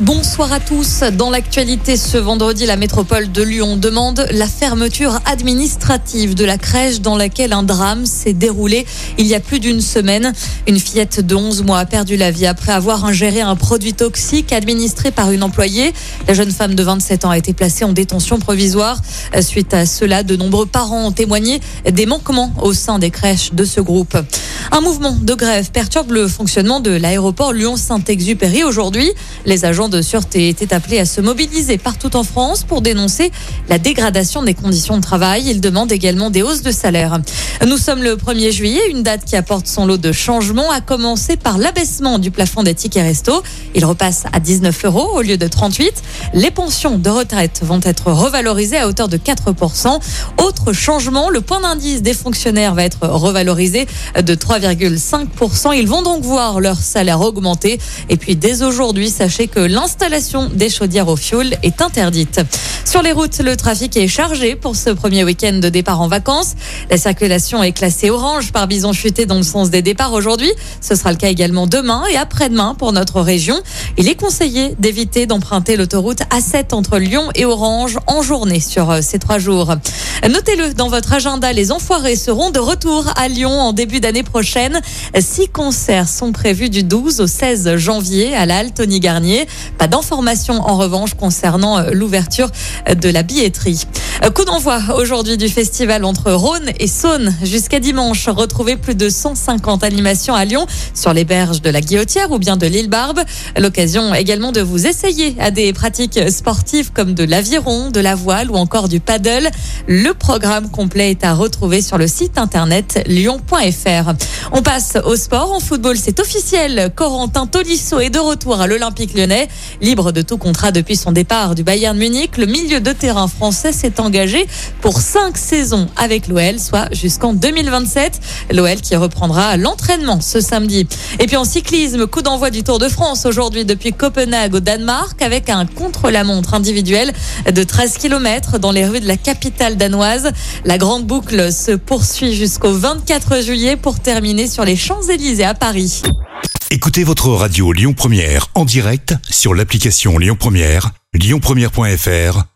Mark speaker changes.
Speaker 1: Bonsoir à tous. Dans l'actualité ce vendredi, la métropole de Lyon demande la fermeture administrative de la crèche dans laquelle un drame s'est déroulé il y a plus d'une semaine. Une fillette de 11 mois a perdu la vie après avoir ingéré un produit toxique administré par une employée. La jeune femme de 27 ans a été placée en détention provisoire. Suite à cela, de nombreux parents ont témoigné des manquements au sein des crèches de ce groupe. Un mouvement de grève perturbe le fonctionnement de l'aéroport Lyon-Saint-Exupéry aujourd'hui. Les agents de sûreté étaient appelés à se mobiliser partout en France pour dénoncer la dégradation des conditions de travail. Ils demandent également des hausses de salaire. Nous sommes le 1er juillet, une date qui apporte son lot de changements, à commencer par l'abaissement du plafond des tickets resto. Il repasse à 19 euros au lieu de 38. Les pensions de retraite vont être revalorisées à hauteur de 4%. Autre changement, le point d'indice des fonctionnaires va être revalorisé de 3,5%. Ils vont donc voir leur salaire augmenter. Et puis dès aujourd'hui, sachez que l'installation des chaudières au fioul est interdite. Sur les routes, le trafic est chargé pour ce premier week-end de départ en vacances. La circulation est classée orange par bison futé dans le sens des départs aujourd'hui. Ce sera le cas également demain et après-demain pour notre région. Il est conseillé d'éviter d'emprunter l'autoroute A7 entre Lyon et Orange en journée sur euh, ces trois jours. Notez-le dans votre agenda, les enfoirés seront de retour à Lyon en début d'année prochaine. Six concerts sont prévus du 12 au 16 janvier à la Tony Garnier. Pas d'informations en revanche concernant euh, l'ouverture de la billetterie. Euh, coup d'envoi aujourd'hui du festival entre Rhône et Saône jusqu'à dimanche. Retrouvez plus de 150 animations à Lyon sur les berges de la Guillotière ou bien de l'île Barbe. L'occasion également de vous essayer à des pratiques sportives comme de l'aviron, de la voile ou encore du paddle. Le programme complet est à retrouver sur le site internet lyon.fr. On passe au sport. En football, c'est officiel. Corentin Tolisso est de retour à l'Olympique lyonnais. Libre de tout contrat depuis son départ du Bayern Munich, le milieu de terrain français s'est engagé pour cinq saisons avec l'OL, soit jusqu'en 2027. L'OL qui reprendra l'entraînement ce samedi. Et puis en cyclisme, coup d'envoi du Tour de France aujourd'hui depuis Copenhague au Danemark avec un contre-la-montre individuel de 13 km dans les rues de la capitale danoise. La grande boucle se poursuit jusqu'au 24 juillet pour terminer sur les Champs-Élysées à Paris.
Speaker 2: Écoutez votre radio Lyon Première en direct sur l'application Lyon Première, lyonpremière.fr